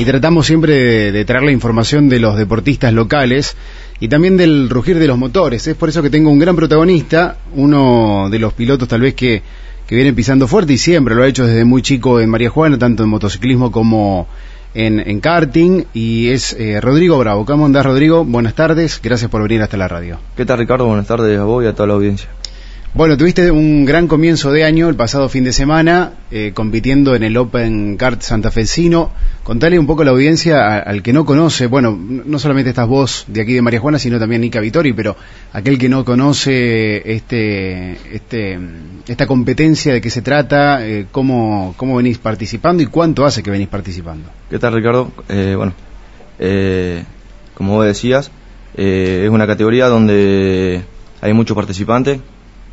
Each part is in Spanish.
y tratamos siempre de, traer la información de los deportistas locales y también del rugir de los motores. Es por eso que tengo un gran protagonista, uno de los pilotos tal vez que, que viene pisando fuerte y siempre lo ha hecho desde muy chico en María Juana, tanto en motociclismo como en, en karting, y es eh, Rodrigo Bravo. ¿Cómo andás, Rodrigo? Buenas tardes, gracias por venir hasta la radio. ¿Qué tal, Ricardo? Buenas tardes a vos y a toda la audiencia. Bueno, tuviste un gran comienzo de año el pasado fin de semana, eh, compitiendo en el Open Kart santafesino. Contale un poco a la audiencia, al que no conoce, bueno, no solamente estás vos de aquí de María Juana, sino también Nica Vitori, pero aquel que no conoce este, este, esta competencia, de qué se trata, eh, cómo, venís participando y cuánto hace que venís participando. ¿Qué tal, Ricardo? Eh, bueno, eh, como vos decías, es una categoría donde hay muchos participantes.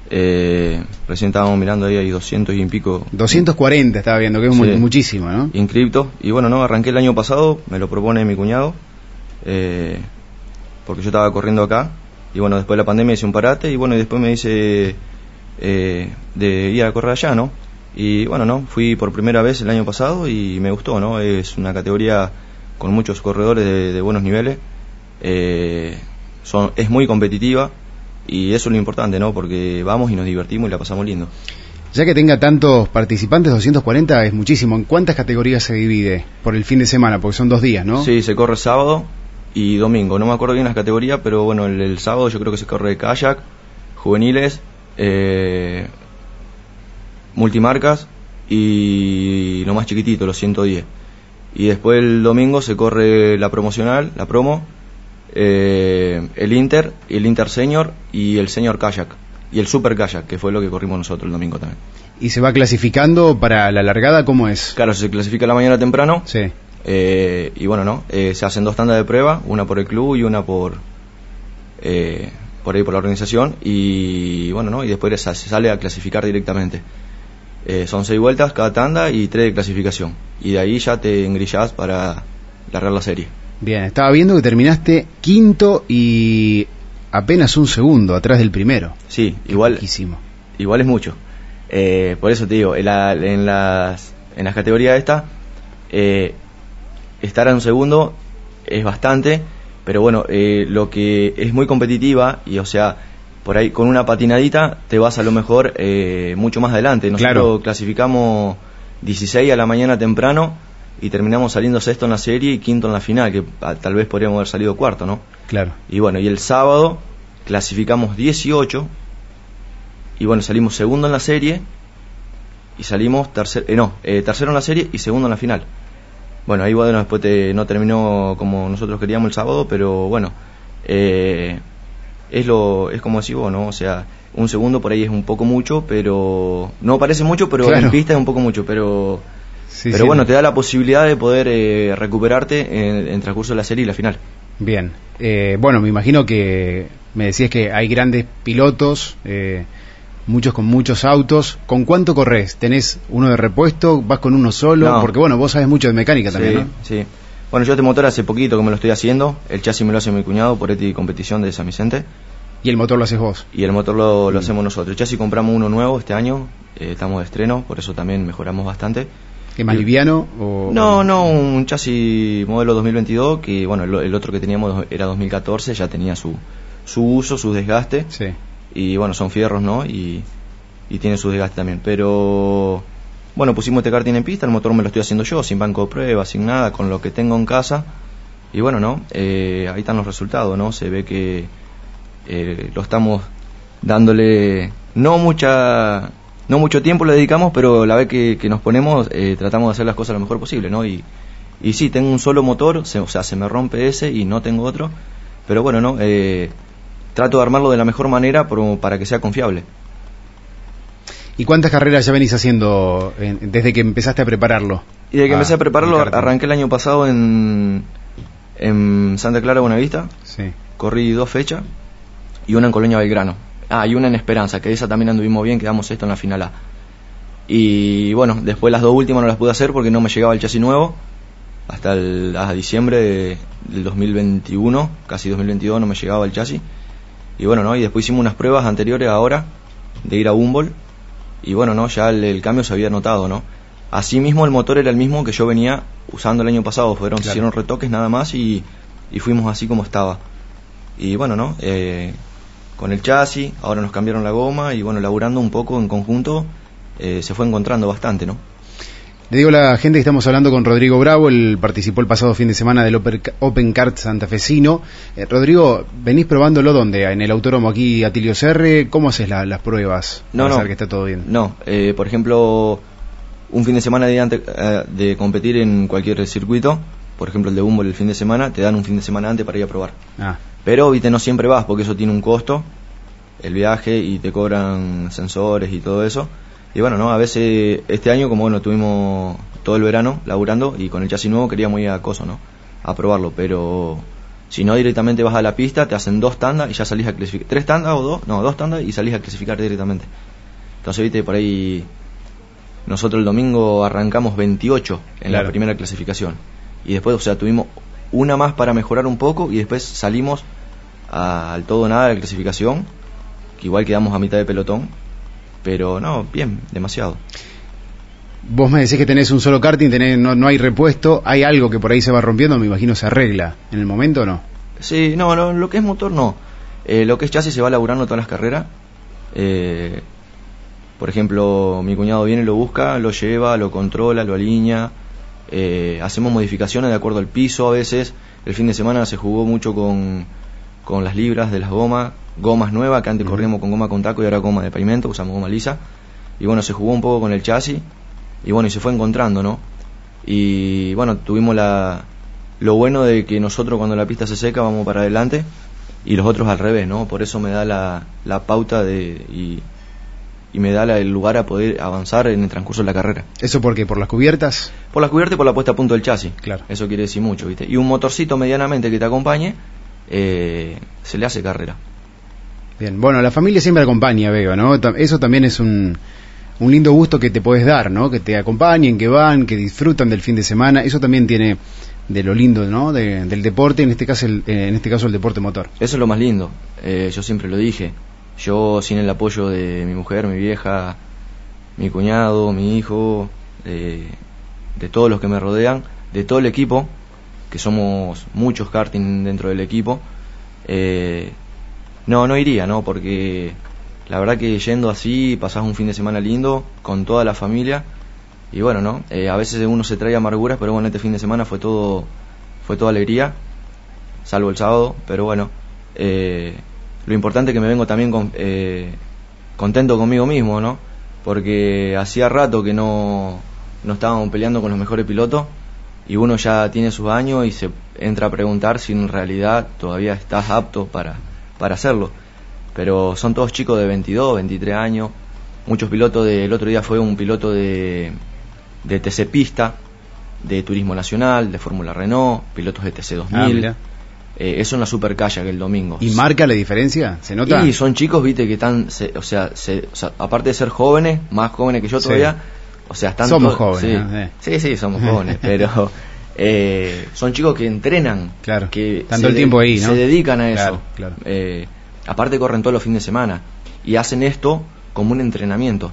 Eh, recién estábamos mirando ahí, hay 200 y pico 240 estaba viendo, que es Sí. muchísimo, ¿no? inscriptos. Y bueno, no, arranqué el año pasado, me lo propone mi cuñado, eh, porque yo estaba corriendo acá. Y bueno, después de la pandemia hice un parate y bueno, y después me dice eh, de ir a correr allá, ¿no? Y bueno, no, fui por primera vez el año pasado y me gustó, ¿no? Es una categoría con muchos corredores de, de buenos niveles. Eh, son, es muy competitiva y eso es lo importante, ¿no? Porque vamos y nos divertimos y la pasamos lindo. Ya que tenga tantos participantes, 240 es muchísimo. ¿En cuántas categorías se divide por el fin de semana? Porque son dos días, ¿no? Sí, se corre sábado y domingo. No me acuerdo bien las categorías, pero bueno, el, el sábado yo creo que se corre kayak, juveniles, eh, multimarcas y lo más chiquitito, los 110. Y después el domingo se corre la promocional, la promo, eh, el Inter, el Inter Senior y el Senior Kayak. Y el Super Kayak, que fue lo que corrimos nosotros el domingo también. ¿Y se va clasificando para la largada? ¿Cómo es? Claro, se clasifica la mañana temprano. Sí. Eh, y bueno, no, eh, se hacen dos tandas de prueba, una por el club y una por eh, por ahí por la organización y bueno, no, y después se, se sale a clasificar directamente. Eh, son seis vueltas cada tanda y tres de clasificación y de ahí ya te engrillás para largar la serie. Bien, estaba viendo que terminaste quinto y apenas un segundo atrás del primero. Sí, igual igual es mucho. Eh, por eso te digo, en, la- en las en las categorías esta eh, estar a un segundo es bastante, pero bueno, eh, lo que es muy competitiva y o sea, por ahí con una patinadita te vas a lo mejor eh, mucho más adelante. Nosotros Claro. clasificamos 16 a la mañana temprano y terminamos saliendo sexto en la serie y quinto en la final, que ah, tal vez podríamos haber salido cuarto, ¿no? Claro. Y bueno, y el sábado clasificamos 18 y bueno, salimos segundo en la serie y salimos tercer, eh, no, eh, tercero en la serie y segundo en la final. Bueno, ahí bueno, después te- no terminó como nosotros queríamos el sábado, pero bueno, eh, es lo es como decís vos, ¿no? O sea, un segundo por ahí es un poco mucho, pero no parece mucho, pero Claro. en pista es un poco mucho, pero Sí, pero sí. bueno, te da la posibilidad de poder eh, recuperarte en, en transcurso de la serie y la final. Bien. Eh, bueno, me imagino que me decías que hay grandes pilotos, eh, muchos con muchos autos. ¿Con cuánto corres? ¿Tenés uno de repuesto? ¿Vas con uno solo? No. Porque bueno, vos sabes mucho de mecánica también, sí, ¿no? sí. Bueno, yo este motor hace poquito que me lo estoy haciendo. El chasis me lo hace mi cuñado por Eti Competición de San Vicente. Y el motor lo haces vos. Y el motor lo, lo Mm. hacemos nosotros. El chasis compramos uno nuevo este año. eh, estamos de estreno, por eso también mejoramos bastante. ¿Qué más liviano? O... No, no, un chasis modelo 2022, que bueno, el, el otro que teníamos era 2014, ya tenía su, su uso, su desgaste. Sí. Y bueno, son fierros, ¿no? Y, y tiene su desgaste también. Pero bueno, pusimos este karting en pista, el motor me lo estoy haciendo yo, sin banco de prueba, sin nada, con lo que tengo en casa. Y bueno, ¿no? Eh, ahí están los resultados, ¿no? Se ve que eh, lo estamos dándole no mucha no mucho tiempo le dedicamos, pero la vez que, que nos ponemos eh, tratamos de hacer las cosas lo mejor posible, ¿no? Y, y sí, tengo un solo motor, se- o sea, se me rompe ese y no tengo otro, pero bueno, ¿no? Eh, trato de armarlo de la mejor manera por- para que sea confiable. ¿Y cuántas carreras ya venís haciendo en- desde que empezaste a prepararlo? Y de que Ah, empecé a prepararlo, el karting. arranqué el año pasado en, en Santa Clara, Buenavista, Sí. corrí dos fechas y una en Colonia Belgrano. Ah, y una en Esperanza, que esa también anduvimos bien, quedamos esto en la final A. Y bueno, después las dos últimas no las pude hacer porque no me llegaba el chasis nuevo. Hasta el, a diciembre de- del 2021, casi 2022, no me llegaba el chasis. Y bueno, ¿no? Y después hicimos unas pruebas anteriores ahora de ir a Humboldt. Y bueno, ¿no? Ya el, el cambio se había notado, ¿no? Asimismo, el motor era el mismo que yo venía usando el año pasado. Fueron, hicieron retoques nada más y, y, fuimos así como estaba. Y bueno, ¿no? Eh, con el chasis, ahora nos cambiaron la goma y bueno, laburando un poco en conjunto, eh, se fue encontrando bastante, ¿no? Le digo a la gente que estamos hablando con Rodrigo Bravo, él participó el pasado fin de semana del Open Kart santafesino. Eh, Rodrigo, ¿venís probándolo dónde? ¿En el autódromo aquí Atilio Serre? ¿Cómo haces las pruebas? No, para no. Saber que está todo bien. No, eh, por ejemplo, un fin de semana de, antes, eh, de competir en cualquier circuito, por ejemplo el de Humboldt el fin de semana, te dan un fin de semana antes para ir a probar. Ah. Pero, viste, no siempre vas porque eso tiene un costo, el viaje y te cobran sensores y todo eso. Y bueno, ¿no? A veces este año, como bueno, tuvimos todo el verano laburando y con el chasis nuevo queríamos ir a Coso, ¿no? A probarlo, pero si no directamente vas a la pista, te hacen dos tandas y ya salís a clasificar. ¿Tres tandas o dos? No, dos tandas y salís a clasificar directamente. Entonces, viste, por ahí nosotros el domingo arrancamos 28 en la primera clasificación. Y después, o sea, tuvimos una más para mejorar un poco y después salimos al todo nada de la clasificación, que igual quedamos a mitad de pelotón pero no, bien, demasiado. Vos me decís que tenés un solo karting, tenés, no, no hay repuesto, hay algo que por ahí se va rompiendo, me imagino se arregla. ¿En el momento o no? Sí, no, lo, que es motor no. Eh, lo que es chasis se va laburando todas las carreras. Eh, por ejemplo, mi cuñado viene, lo busca, lo lleva, lo controla, lo alinea. Eh, hacemos modificaciones de acuerdo al piso a veces. El fin de semana se jugó mucho con, con las libras de las gomas gomas nuevas, que antes corríamos con goma con taco y ahora goma de pavimento, usamos goma lisa. Y bueno, se jugó un poco con el chasis y bueno, y se fue encontrando, ¿no? Y bueno, tuvimos la, lo bueno de que nosotros cuando la pista se seca vamos para adelante y los otros al revés, ¿no? Por eso me da la, la pauta de, y, y me da el lugar a poder avanzar en el transcurso de la carrera. ¿Eso por qué? ¿Por las cubiertas? Por las cubiertas y por la puesta a punto del chasis. Claro. Eso quiere decir mucho, ¿viste? Y un motorcito medianamente que te acompañe, eh, se le hace carrera. Bien, bueno, la familia siempre acompaña, veo, ¿no? Eso también es un, un lindo gusto que te puedes dar, ¿no? Que te acompañen, que van, que disfrutan del fin de semana. Eso también tiene de lo lindo, ¿no? del deporte, en este caso el, eh, en este caso el deporte motor. Eso es lo más lindo. Eh, yo siempre lo dije. Yo sin el apoyo de mi mujer, mi vieja, mi cuñado, mi hijo, eh, de todos los que me rodean, de todo el equipo, que somos muchos karting dentro del equipo, eh, no, no iría, ¿no? Porque la verdad que yendo así pasás un fin de semana lindo con toda la familia y bueno, ¿no? Eh, a veces uno se trae amarguras, pero bueno, este fin de semana fue todo fue toda alegría, salvo el sábado, pero bueno, eh, lo importante es que me vengo también con, eh, contento conmigo mismo, ¿no? Porque hacía rato que no, no estábamos peleando con los mejores pilotos y uno ya tiene sus años y se entra a preguntar si en realidad todavía estás apto para, para hacerlo. Pero son todos chicos de 22, 23 años. Muchos pilotos del otro día fue un piloto de, de TC Pista, de Turismo Nacional, de Fórmula Renault, pilotos de TC 2000. Ah, eh, es una super calle el domingo. ¿Y marca la diferencia? ¿Se nota? Y son chicos, viste, que están, o, sea, aparte de ser jóvenes, más jóvenes que yo todavía, o sea, están... Somos jóvenes. Sí, sí, somos jóvenes, pero eh, son chicos que entrenan, claro, que tanto el tiempo ahí, se dedican a eso. Eh, aparte corren todos los fines de semana y hacen esto como un entrenamiento.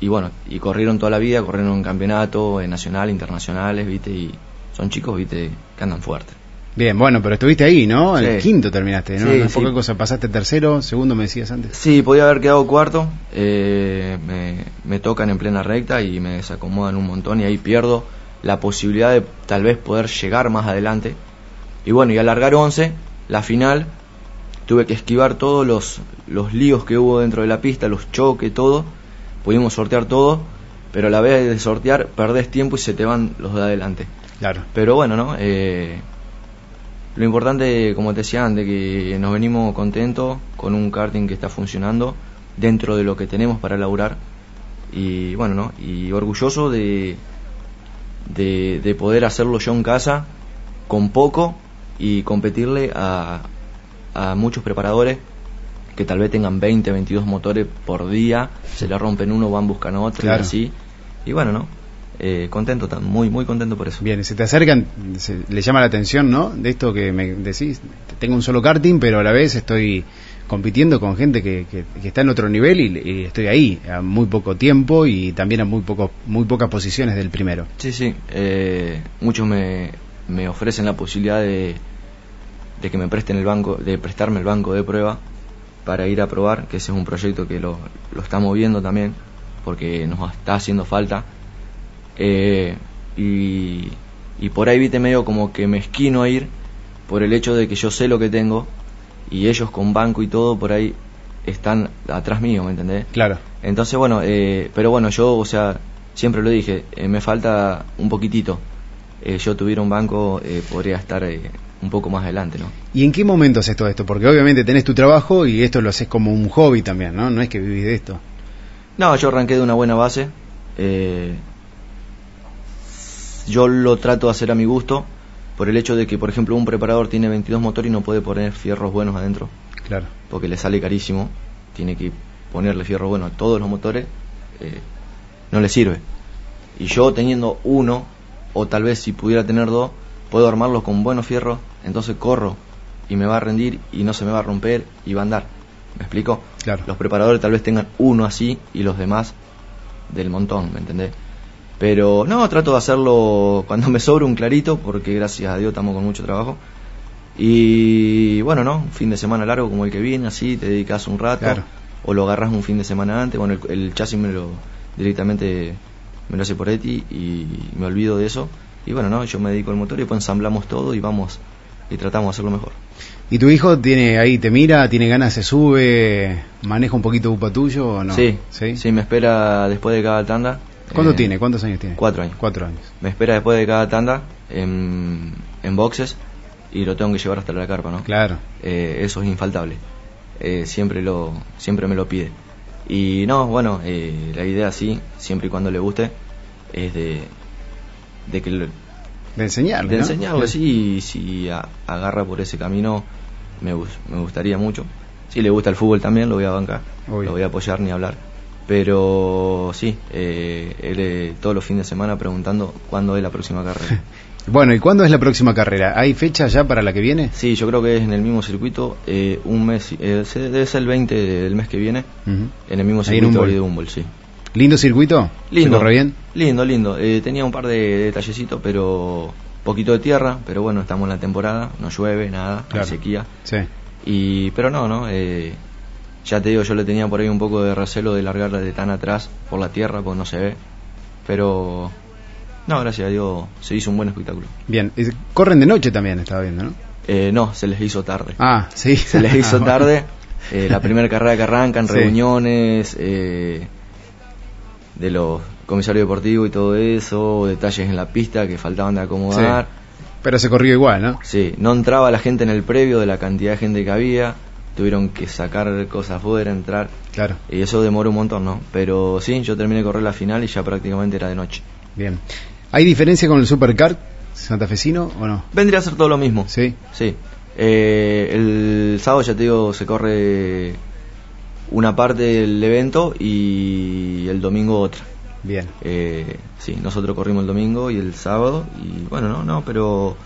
Y bueno, y corrieron toda la vida, corrieron en campeonato, en nacional, internacionales, viste, y son chicos, viste, que andan fuerte. Bien, bueno, pero estuviste ahí, ¿no? El quinto terminaste, ¿no? Sí, poca cosa, pasaste tercero, segundo me decías antes. Sí, podía haber quedado cuarto, eh, me, me tocan en plena recta y me desacomodan un montón y ahí pierdo la posibilidad de tal vez poder llegar más adelante. Y bueno, y alargar 11, la final, tuve que esquivar todos los, los líos que hubo dentro de la pista, los choques, todo. Pudimos sortear todo, pero a la vez de sortear perdés tiempo y se te van los de adelante. Claro. Pero bueno, ¿no? Eh, lo importante, como te decía antes, que nos venimos contentos con un karting que está funcionando dentro de lo que tenemos para laburar. Y bueno, ¿no? Y orgulloso de, de, poder hacerlo yo en casa con poco y competirle a, a muchos preparadores que tal vez tengan 20, 22 motores por día, se le rompen uno, van buscan otro y así. Y bueno, ¿no? Eh, contento, muy, muy contento por eso. Bien, se te acercan, se, le llama la atención, ¿no? De esto que me decís, tengo un solo karting, pero a la vez estoy compitiendo con gente que, que, está en otro nivel y, estoy ahí a muy poco tiempo y también a muy, poco, muy pocas posiciones del primero. Sí, sí, eh, muchos me, me ofrecen la posibilidad de, de que me presten el banco, de prestarme el banco de prueba para ir a probar, que ese es un proyecto que lo, lo estamos viendo también, porque nos está haciendo falta. Eh, y, y por ahí viste medio como que me esquino a ir por el hecho de que yo sé lo que tengo y ellos con banco y todo por ahí están atrás mío, ¿me entendés? Claro. Entonces, bueno, eh, pero bueno, yo, o sea, siempre lo dije, eh, me falta un poquitito. Eh, yo tuviera un banco, podría estar un poco más adelante, ¿no? ¿Y en qué momento haces todo esto? Porque obviamente tenés tu trabajo y esto lo haces como un hobby también, ¿no? No es que vivís de esto. No, yo arranqué de una buena base. Yo lo trato de hacer a mi gusto por el hecho de que, por ejemplo, un preparador tiene 22 motores y no puede poner fierros buenos adentro. Claro. Porque le sale carísimo. Tiene que ponerle fierro bueno a todos los motores. Eh, no le sirve. Y yo teniendo uno, o tal vez si pudiera tener dos, puedo armarlos con buenos fierros. Entonces corro y me va a rendir y no se me va a romper y va a andar. ¿Me explico? Claro. Los preparadores tal vez tengan uno así y los demás del montón, ¿me entendés? Pero no, trato de hacerlo cuando me sobra un clarito, porque gracias a Dios estamos con mucho trabajo. Y bueno, ¿no? Un fin de semana largo como el que viene, así, te dedicas un rato. O lo agarras un fin de semana antes. Bueno, el, chasis me lo directamente me lo hace por Eti y me olvido de eso. Y bueno, ¿no? Yo me dedico al motor y después ensamblamos todo y vamos y tratamos de hacerlo mejor. ¿Y tu hijo tiene ahí, te mira, tiene ganas, se sube, maneja un poquito upa tuyo o no? Sí, sí, sí, me espera después de cada tanda ¿Cuánto eh, tiene? ¿Cuántos años tiene? Cuatro años. Cuatro años. Me espera después de cada tanda en, boxes y lo tengo que llevar hasta la carpa, ¿no? Claro. Eh, eso es infaltable. Eh, siempre lo siempre me lo pide. Y no, bueno, la idea sí, siempre y cuando le guste, es de, de que... de enseñarle, De enseñarle, sí, si agarra por ese camino, me, me gustaría mucho. Si le gusta el fútbol también, lo voy a bancar, lo voy a apoyar ni hablar pero sí, eh, él eh, todos los fines de semana preguntando cuándo es la próxima carrera. bueno, ¿y cuándo es la próxima carrera? ¿Hay fecha ya para la que viene? Sí, yo creo que es en el mismo circuito, eh, un mes, debe ser el 20 del mes que viene, en el mismo circuito de Humboldt, sí. ¿Lindo circuito? Lindo. ¿Se bien? Lindo, lindo. tenía un par de detallecitos, pero poquito de tierra, pero bueno, estamos en la temporada, no llueve, nada, hay sequía. Sí. Y, pero no, no, eh, ya te digo, yo le tenía por ahí un poco de recelo de largarla de tan atrás por la tierra, porque no se ve. Pero, no, gracias a Dios se hizo un buen espectáculo. Bien, corren de noche también, estaba viendo, ¿no? Eh, no, se les hizo tarde. Ah, sí. Se les hizo tarde. Eh, la primera carrera que arrancan, reuniones eh, de los comisarios deportivos y todo eso, detalles en la pista que faltaban de acomodar. Pero se corrió igual, ¿no? Sí, no entraba la gente en el previo de la cantidad de gente que había tuvieron que sacar cosas fuera, entrar. Claro. Y eso demoró un montón, ¿no? Pero sí, yo terminé de correr la final y ya prácticamente era de noche. Bien. ¿Hay diferencia con el Supercar santafesino o no? Vendría a ser todo lo mismo. Sí. Sí. Eh, el sábado, ya te digo, se corre una parte del evento y el domingo otra. Bien. Eh, sí, nosotros corrimos el domingo y el sábado y bueno, no, no, pero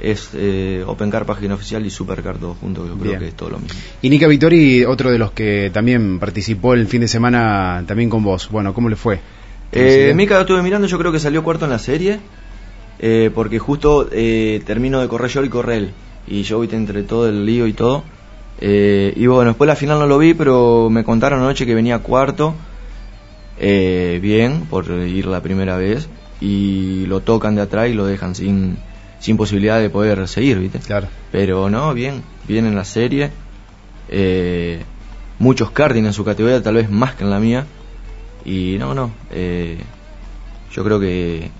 es eh, OpenCar página oficial y Supercar todos juntos, yo creo que es todo lo mismo. Y Nica Vittori, otro de los que también participó el fin de semana también con vos, bueno, ¿cómo le fue? Eh, Mika lo estuve mirando, yo creo que salió cuarto en la serie, eh, porque justo eh, termino de correr yo y correr él, y yo viste entre todo el lío y todo, eh, y bueno, después la final no lo vi, pero me contaron anoche que venía cuarto, bien, por ir la primera vez, y lo tocan de atrás y lo dejan sin sin posibilidad de poder seguir, ¿viste? Claro. Pero no, bien, bien en la serie. Eh, muchos karting en su categoría, tal vez más que en la mía. Y no, no. Eh, yo creo que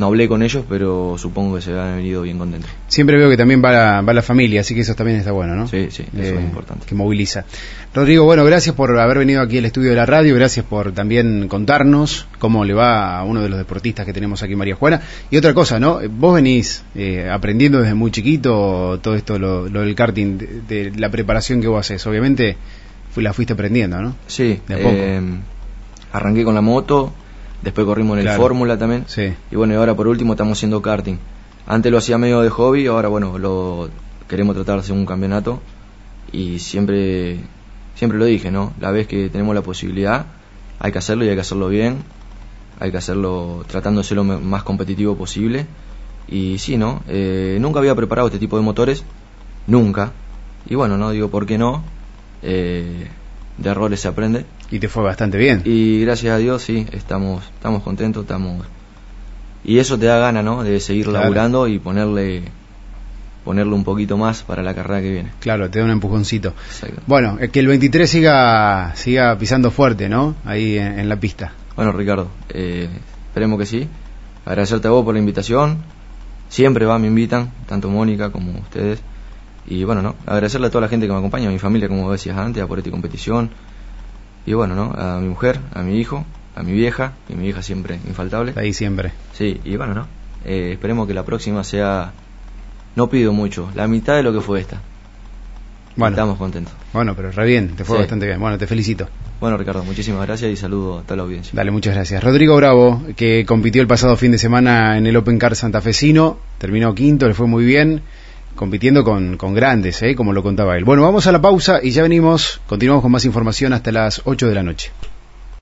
no hablé con ellos, pero supongo que se han venido bien contentos. Siempre veo que también va la, va la familia, así que eso también está bueno, ¿no? Sí, sí, eso es eh, importante. Que moviliza. Rodrigo, bueno, gracias por haber venido aquí al estudio de la radio, gracias por también contarnos cómo le va a uno de los deportistas que tenemos aquí, María Juana. Y otra cosa, ¿no? Vos venís eh, aprendiendo desde muy chiquito todo esto, lo, del karting, de, la preparación que vos haces. Obviamente la fuiste aprendiendo, ¿no? Sí, de poco. Eh, arranqué con la moto, Después corrimos en el Fórmula también. Sí. Y bueno, y ahora por último estamos haciendo karting. Antes lo hacía medio de hobby, ahora bueno, lo queremos tratar de hacer un campeonato. Y siempre siempre lo dije, ¿no? La vez que tenemos la posibilidad, hay que hacerlo y hay que hacerlo bien, hay que hacerlo tratando de ser lo más competitivo posible. Y sí, ¿no? Eh, nunca había preparado este tipo de motores, nunca. Y bueno, no digo por qué no. Eh, de errores se aprende. Y te fue bastante bien. Y gracias a Dios, sí, estamos, estamos contentos, estamos. Y eso te da gana, ¿no? De seguir laburando y ponerle ponerle un poquito más para la carrera que viene. Claro, te da un empujoncito. Bueno, que el 23 siga siga pisando fuerte, ¿no? Ahí en, la pista. Bueno, Ricardo, eh, esperemos que sí. Agradecerte a vos por la invitación. Siempre va, me invitan, tanto Mónica como ustedes. Y bueno, ¿no? Agradecerle a toda la gente que me acompaña, a mi familia, como decías antes, a por esta competición. Y bueno, ¿no? A mi mujer, a mi hijo, a mi vieja, y mi vieja siempre infaltable. Ahí siempre. Sí, y bueno, ¿no? Eh, esperemos que la próxima sea, no pido mucho, la mitad de lo que fue esta. Bueno. Estamos contentos. Bueno, pero re bien, te fue bastante bien. Bueno, te felicito. Bueno, Ricardo, muchísimas gracias y saludo a toda la audiencia. Dale, muchas gracias. Rodrigo Bravo, que compitió el pasado fin de semana en el Open Car santafesino, terminó quinto, le fue muy bien compitiendo con, con grandes, ¿eh? como lo contaba él. Bueno, vamos a la pausa y ya venimos, continuamos con más información hasta las 8 de la noche.